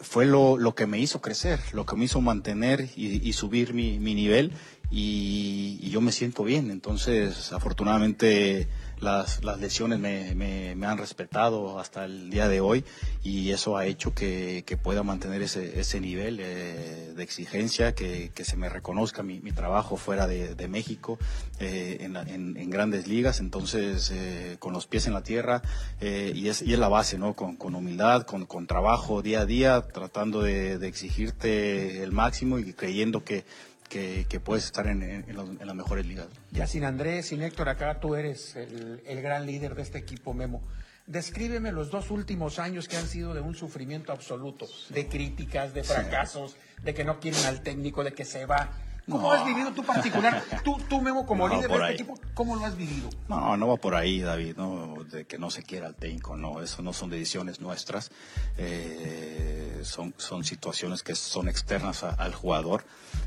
fue lo, lo, que me hizo crecer, lo que me hizo mantener y, subir mi, mi nivel y, yo me siento bien. Entonces, afortunadamente, las, las lesiones me, me, han respetado hasta el día de hoy y eso ha hecho que, que pueda mantener ese, ese nivel eh, de exigencia, que, que, se me reconozca mi, mi trabajo fuera de, de México eh, en, en, en, grandes ligas. Entonces, eh, con los pies en la tierra y, es, y es la base, ¿no? Con, con humildad, con, con trabajo día a día, tratando de, de exigirte el máximo y creyendo que que, puedes estar en, en, las mejores ligas. Ya sin Andrés, sin Héctor, acá tú eres el, el gran líder de este equipo, Memo. Descríbeme los dos últimos años que han sido de un sufrimiento absoluto, de críticas, de fracasos, de que no quieren al técnico, de que se va. ¿Cómo has vivido tú particular? Tú, tú Memo, como líder de este equipo, ¿cómo lo has vivido? No, no va por ahí, David, no, de que no se quiera al técnico, no, eso no son decisiones nuestras, eh, son, son situaciones que son externas al jugador.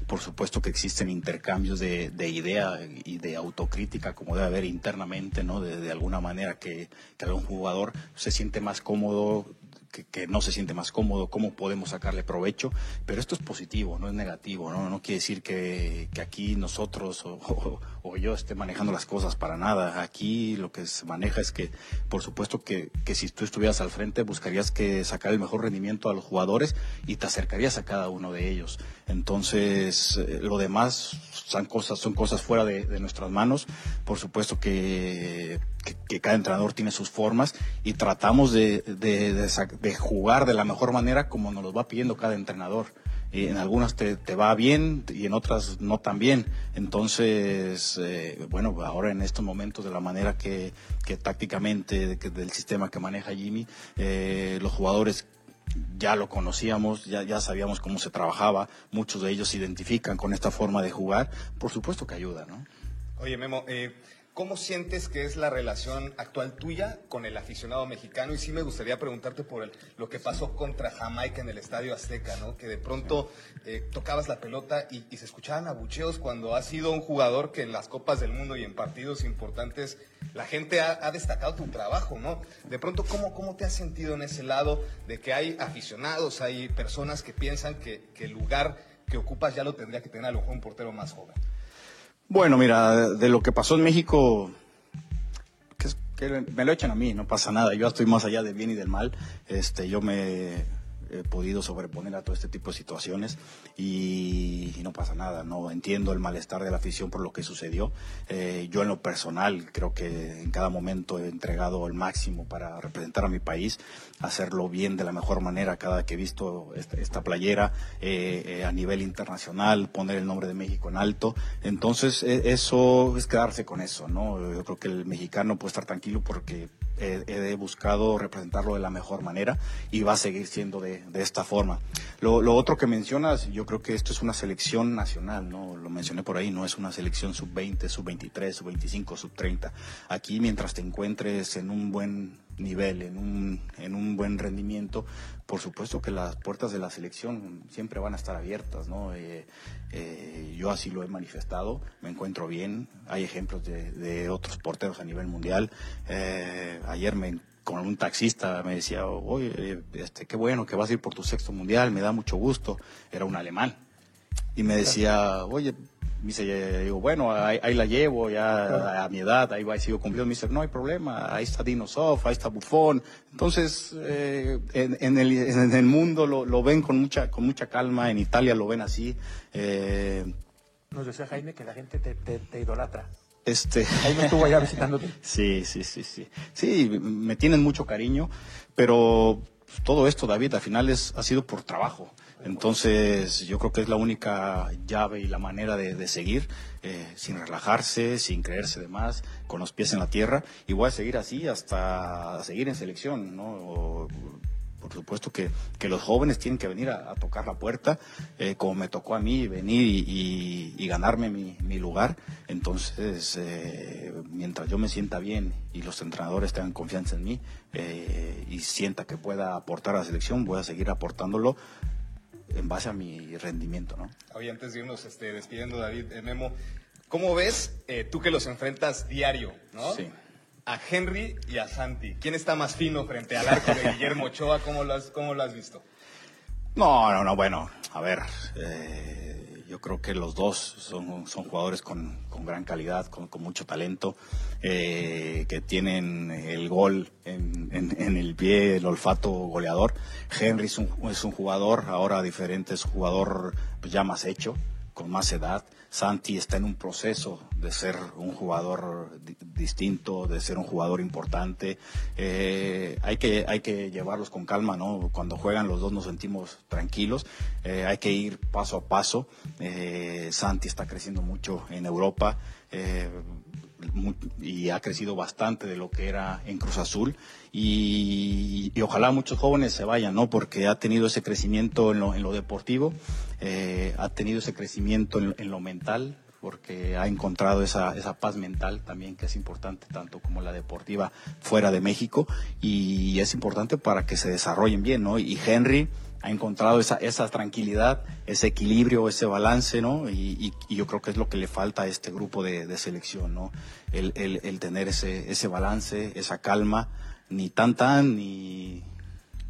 Por supuesto que existen intercambios de, de, idea y de autocrítica, como debe haber internamente, ¿no? De, de alguna manera que, que algún jugador se siente más cómodo que, no se siente más cómodo, cómo podemos sacarle provecho, pero esto es positivo, no es negativo, no, no quiere decir que, aquí nosotros o, o, yo esté manejando las cosas para nada. Aquí lo que se maneja es que, por supuesto que, que si tú estuvieras al frente, buscarías que sacar el mejor rendimiento a los jugadores y te acercarías a cada uno de ellos. Entonces, eh, lo demás son cosas, son cosas fuera de, de nuestras manos. Por supuesto que que, cada entrenador tiene sus formas y tratamos de, jugar de la mejor manera como nos lo va pidiendo cada entrenador. Y en algunas te, va bien y en otras no tan bien. Entonces, eh, bueno, ahora en estos momentos de la manera que, que tácticamente, del sistema que maneja Jimmy, eh, los jugadores ya lo conocíamos, ya, ya sabíamos cómo se trabajaba, muchos de ellos se identifican con esta forma de jugar, por supuesto que ayuda, ¿no? Oye, Memo, eh, ¿Cómo sientes que es la relación actual tuya con el aficionado mexicano? Y sí me gustaría preguntarte por lo que pasó contra Jamaica en el Estadio Azteca, ¿no? Que de pronto eh, tocabas la pelota y, se escuchaban abucheos cuando has sido un jugador que en las Copas del Mundo y en partidos importantes la gente ha, destacado tu trabajo, ¿no? De pronto, ¿cómo, ¿cómo te has sentido en ese lado de que hay aficionados, hay personas que piensan que, que el lugar que ocupas ya lo tendría que tener a lo mejor un portero más joven? Bueno, mira, de lo que pasó en México, que, me lo echan a mí, no pasa nada. Yo estoy más allá del bien y del mal. Este, yo me he podido sobreponer a todo este tipo de situaciones y, no pasa nada, no entiendo el malestar de la afición por lo que sucedió. Eh, yo en lo personal creo que en cada momento he entregado el máximo para representar a mi país, hacerlo bien de la mejor manera cada que he visto esta, playera eh, eh, a nivel internacional, poner el nombre de México en alto. Entonces e, eso es quedarse con eso, ¿no? Yo creo que el mexicano puede estar tranquilo porque he, buscado representarlo de la mejor manera y va a seguir siendo de, esta forma. Lo, otro que mencionas, yo creo que esto es una selección nacional, ¿no? Lo mencioné por ahí, no es una selección sub-20, sub-23, sub-25, sub-30. Aquí mientras te encuentres en un buen nivel, en un, en un buen rendimiento, por supuesto que las puertas de la selección siempre van a estar abiertas, ¿no? Eh, eh, yo así lo he manifestado, me encuentro bien, hay ejemplos de, otros porteros a nivel mundial. Eh, ayer me con un taxista me decía, oye, este, qué bueno que vas a ir por tu sexto mundial, me da mucho gusto, era un alemán. Y me decía, oye, me dice, digo, bueno, ahí, la llevo ya a, mi edad, ahí va y sigo cumpliendo. Me dice, no hay problema, ahí está Dinosov, ahí está Buffon. Entonces, eh, en, el, en, el, mundo lo, lo, ven con mucha, con mucha calma, en Italia lo ven así. Eh, Nos decía Jaime que la gente te, te, idolatra. Este... Jaime estuvo allá visitándote. sí, sí, sí, sí. Sí, me tienen mucho cariño, pero todo esto, David, al final es, ha sido por trabajo. Entonces, yo creo que es la única llave y la manera de, seguir, eh, sin relajarse, sin creerse de más, con los pies en la tierra. Y voy a seguir así hasta seguir en selección, ¿no? por supuesto que, los jóvenes tienen que venir a, tocar la puerta, eh, como me tocó a mí, venir y, ganarme mi, lugar. Entonces, eh, mientras yo me sienta bien y los entrenadores tengan confianza en mí y sienta que pueda aportar a la selección, voy a seguir aportándolo en base a mi rendimiento, ¿no? Oye, antes de irnos este, despidiendo, David, eh, Memo, ¿Cómo ves, eh, tú que los enfrentas diario, ¿no? Sí. A Henry y a Santi. ¿Quién está más fino frente al arco de Guillermo Ochoa? ¿Cómo lo has, cómo lo has visto? No, no, no, bueno, a ver, eh, yo creo que los dos son, son jugadores con, con gran calidad, con, con mucho talento, eh, que tienen el gol en, en- el pie, el olfato goleador. Henry es un, es un jugador, ahora diferente, es un jugador ya más hecho, con más edad. Santi está en un proceso de ser un jugador di- distinto, de ser un jugador importante. Eh, hay, que, hay que llevarlos con calma, ¿no? Cuando juegan los dos nos sentimos tranquilos. Eh, hay que ir paso a paso. Eh, Santi está creciendo mucho en Europa. Y ha crecido bastante de lo que era en Cruz Azul y, y ojalá muchos jóvenes se vayan, ¿no? Porque ha tenido ese crecimiento en lo, en lo deportivo, eh, ha tenido ese crecimiento en, en lo mental, porque ha encontrado esa, esa paz mental también que es importante, tanto como la deportiva fuera de México, y es importante para que se desarrollen bien, ¿no? Y Henry ha encontrado esa, esa tranquilidad, ese equilibrio, ese balance, ¿no? Y, y- y yo creo que es lo que le falta a este grupo de, de selección, ¿no? El, el- el tener ese, ese balance, esa calma, ni tan tan, ni...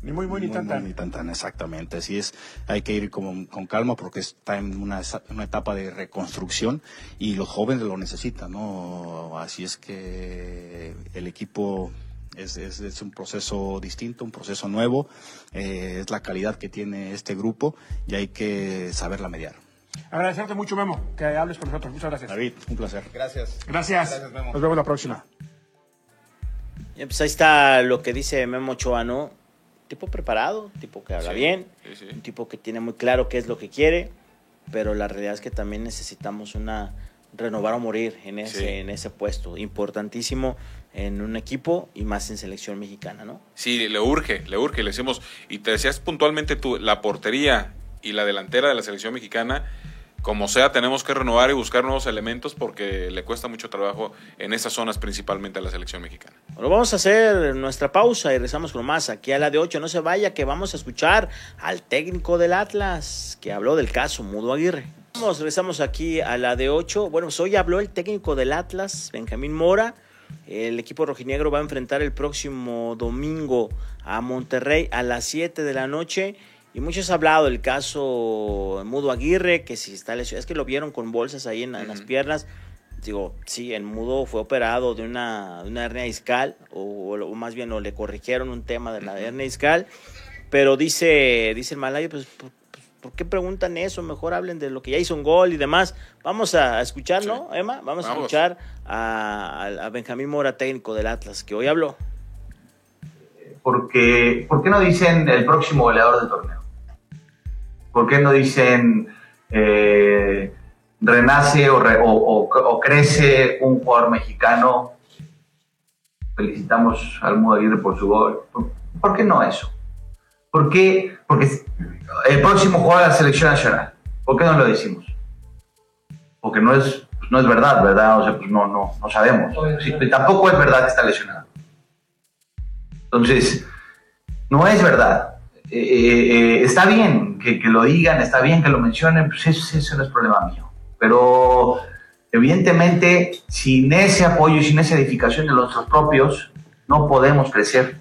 Ni muy, muy, ni tan, tan. Ni tan tan, exactamente. Así es, hay que ir como, con calma porque está en una, una etapa de reconstrucción y los jóvenes lo necesitan, ¿no? Así es que el equipo es, es, es un proceso distinto, un proceso nuevo, eh, es la calidad que tiene este grupo y hay que saberla mediar. Agradecerte mucho, Memo, que hables con nosotros. Muchas gracias. David, un placer. Gracias. Gracias. Gracias, Memo. Nos vemos la próxima. Ya, pues ahí está lo que dice Memo Ochoa, ¿no? Tipo preparado, tipo que habla Sí, bien, sí, sí. un tipo que tiene muy claro qué es lo que quiere, pero la realidad es que también necesitamos una renovar o morir en ese, Sí. en ese puesto, importantísimo en un equipo y más en selección mexicana, ¿no? Sí, le urge, le urge. Le decimos, y te decías puntualmente tú, la portería y la delantera de la selección mexicana, como sea, tenemos que renovar y buscar nuevos elementos porque le cuesta mucho trabajo en esas zonas, principalmente a la selección mexicana. Bueno, vamos a hacer nuestra pausa y regresamos con más aquí a la de 8. No se vaya, que vamos a escuchar al técnico del Atlas que habló del caso Mudo Aguirre. Vamos, regresamos aquí a la de 8. Bueno, pues hoy habló el técnico del Atlas, Benjamín Mora. El equipo rojinegro va a enfrentar el próximo domingo a Monterrey a las 7 de la noche. Y muchos han hablado del caso Mudo Aguirre, que si está lesionado, es que lo vieron con bolsas ahí en, en las piernas. Digo, sí, el mudo fue operado de una, de una hernia discal, o, o más bien o le corrigieron un tema de la hernia discal, pero dice, dice el malayo, pues, ¿por, pues, ¿por qué preguntan eso? Mejor hablen de lo que ya hizo un gol y demás. Vamos a escuchar, Sí. ¿no, Emma? Vamos, a escuchar a, a- a Benjamín Mora, técnico del Atlas, que hoy habló. porque ¿por qué no dicen el próximo goleador del torneo? ¿Por qué no dicen eh, renace o, re- o- o- o crece un jugador mexicano? Felicitamos al Mudo Aguirre por su gol. ¿Por, por qué no eso? ¿Por qué? Porque el próximo jugador de la selección nacional. ¿Por qué no lo decimos? Porque no es, pues no es verdad, ¿verdad? O sea, pues no, no, no sabemos. Sí, tampoco es verdad que está lesionado. Entonces, no es verdad. Eh, eh, eh, está bien que, que lo digan, está bien que lo mencionen, pues eso, eso no es problema mío. Pero evidentemente, sin ese apoyo y sin esa edificación de nuestros propios, no podemos crecer.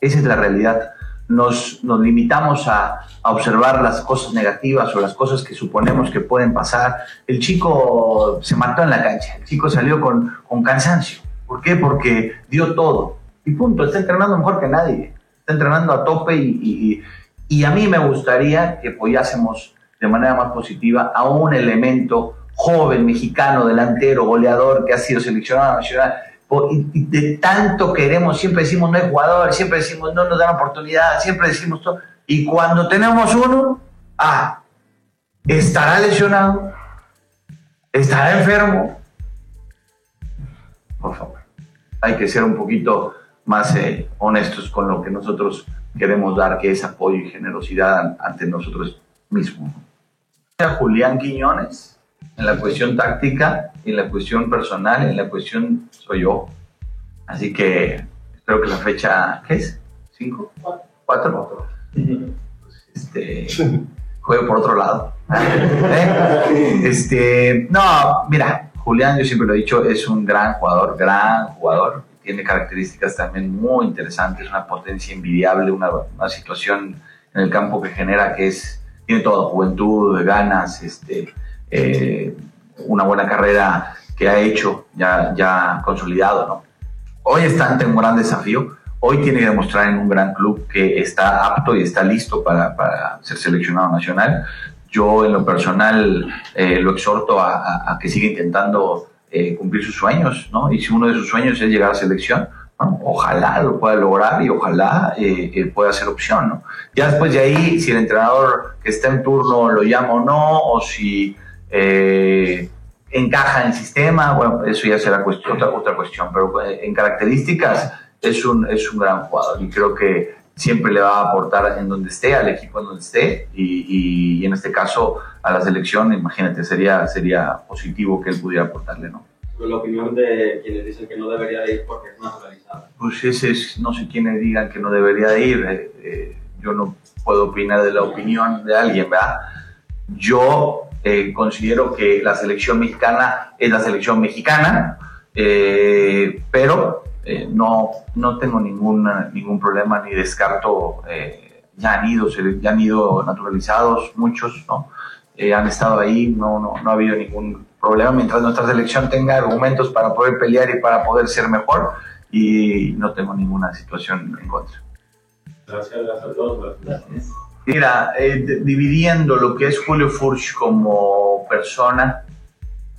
Esa es la realidad. Nos, nos limitamos a, a observar las cosas negativas o las cosas que suponemos que pueden pasar. El chico se mató en la cancha, el chico salió con, con cansancio. ¿Por qué? Porque dio todo. Y punto, está entrenando mejor que nadie. Está entrenando a tope y, y, y a mí me gustaría que apoyásemos de manera más positiva a un elemento joven, mexicano, delantero, goleador, que ha sido seleccionado nacional. De tanto queremos, siempre decimos no hay jugadores, siempre decimos no nos dan oportunidad, siempre decimos todo. Y cuando tenemos uno, ah, estará lesionado, estará enfermo. Por favor, hay que ser un poquito más eh, honestos con lo que nosotros queremos dar, que es apoyo y generosidad an- ante nosotros mismos. A Julián Quiñones, en la cuestión táctica, en la cuestión personal, en la cuestión soy yo. Así que espero que la fecha, ¿qué es? ¿Cinco? ¿Cuatro? Este, juegue por otro lado. ¿Eh? Este, no, mira, Julián, yo siempre lo he dicho, es un gran jugador, gran jugador. Tiene características también muy interesantes, una potencia envidiable, una, una situación en el campo que genera que es, tiene todo, juventud, ganas, este, eh, una buena carrera que ha hecho, ya, ya consolidado, ¿no? Hoy está ante un gran desafío, hoy tiene que demostrar en un gran club que está apto y está listo para, para ser seleccionado nacional. Yo en lo personal eh, lo exhorto a, a, a, que siga intentando eh, cumplir sus sueños, ¿no? Y si uno de sus sueños es llegar a selección, ¿no? ojalá lo pueda lograr y ojalá eh, pueda ser opción, ¿no? Ya después de ahí, si el entrenador que está en turno lo llama o no, o si eh, encaja en el sistema, bueno, eso ya será cuestión, otra, otra cuestión, pero en características es un, es un gran jugador y creo que siempre le va a aportar en donde esté, al equipo en donde esté, y, y, en este caso a la selección, imagínate, sería, sería positivo que él pudiera aportarle, ¿no? La opinión de quienes dicen que no debería de ir porque es naturalizado. Pues ese es, no sé quiénes digan que no debería de ir, eh, eh, yo no puedo opinar de la opinión de alguien, ¿verdad? Yo eh, considero que la selección mexicana es la selección mexicana, eh, pero eh, no, no tengo ningún, ningún problema ni descarto. Eh, ya, han ido, ya han ido naturalizados muchos, ¿no? Eh, han estado ahí, no, no, no ha habido ningún problema mientras nuestra selección tenga argumentos para poder pelear y para poder ser mejor y no tengo ninguna situación en contra. Gracias, gracias a todos. Gracias. Mira, eh, dividiendo lo que es Julio Furch como persona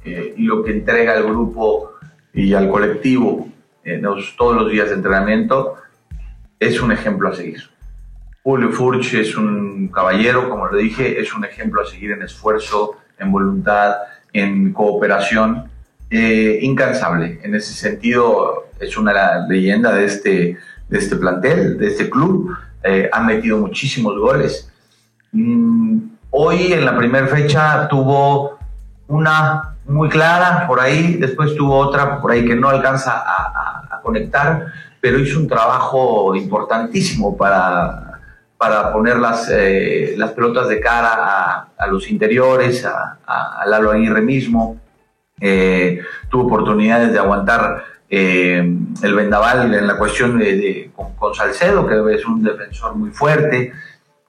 eh, y lo que entrega al grupo y al colectivo eh, todos los días de entrenamiento, es un ejemplo a seguir. Julio Furch es un caballero, como lo dije, es un ejemplo a seguir en esfuerzo, en voluntad, en cooperación, incansable. En ese sentido, es una leyenda de este, de este plantel, de este club. Eh, metido muchísimos goles. Mm, hoy, en la primera fecha, tuvo una muy clara por ahí, después tuvo otra por ahí que no alcanza a, conectar, pero hizo un trabajo importantísimo para, para poner las, eh, las pelotas de cara a, los interiores, a, Lalo Aguirre mismo. Eh, tuvo oportunidades de aguantar eh, el vendaval en la cuestión de, con, Salcedo, que es un defensor muy fuerte.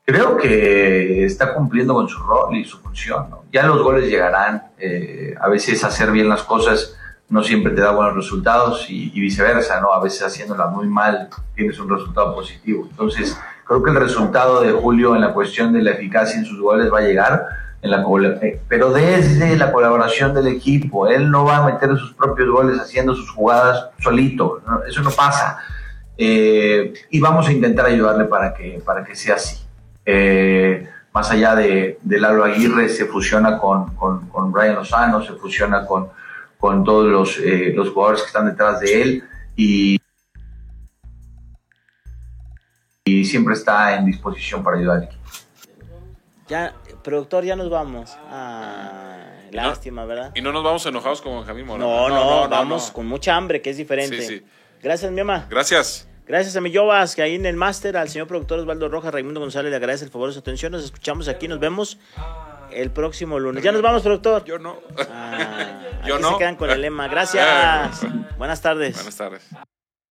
Creo que está cumpliendo con su rol y su función. Ya los goles llegarán. Eh, a veces hacer bien las cosas no siempre te da buenos resultados y, y, viceversa, ¿no? A veces haciéndola muy mal tienes un resultado positivo. Entonces, creo que el resultado de Julio en la cuestión de la eficacia en sus goles va a llegar, en la, pero desde la colaboración del equipo. Él no va a meter sus propios goles haciendo sus jugadas solito, ¿no? eso no pasa. Eh, y vamos a intentar ayudarle para que, para que sea así. Eh, más allá de, de Lalo Aguirre, se fusiona con, con, con Brian Lozano, se fusiona con, con todos los, eh, los jugadores que están detrás de él y, y siempre está en disposición para ayudar al equipo. Ya, productor, ya nos vamos. Ah, lástima, no, ¿verdad? Y no nos vamos enojados con Benjamín Mora. No, no, no, no vamos con mucha hambre, que es diferente. Sí, sí. Gracias, mi mamá. Gracias. Gracias a mi Yobas, que ahí en el máster, al señor productor Osvaldo Rojas, Raimundo González, le agradece el favor de su atención. Nos escuchamos aquí, nos vemos el próximo lunes. Ya nos vamos, productor. Yo no. Ah, Yo no. se quedan con el lema. Gracias. Buenas tardes. Buenas tardes.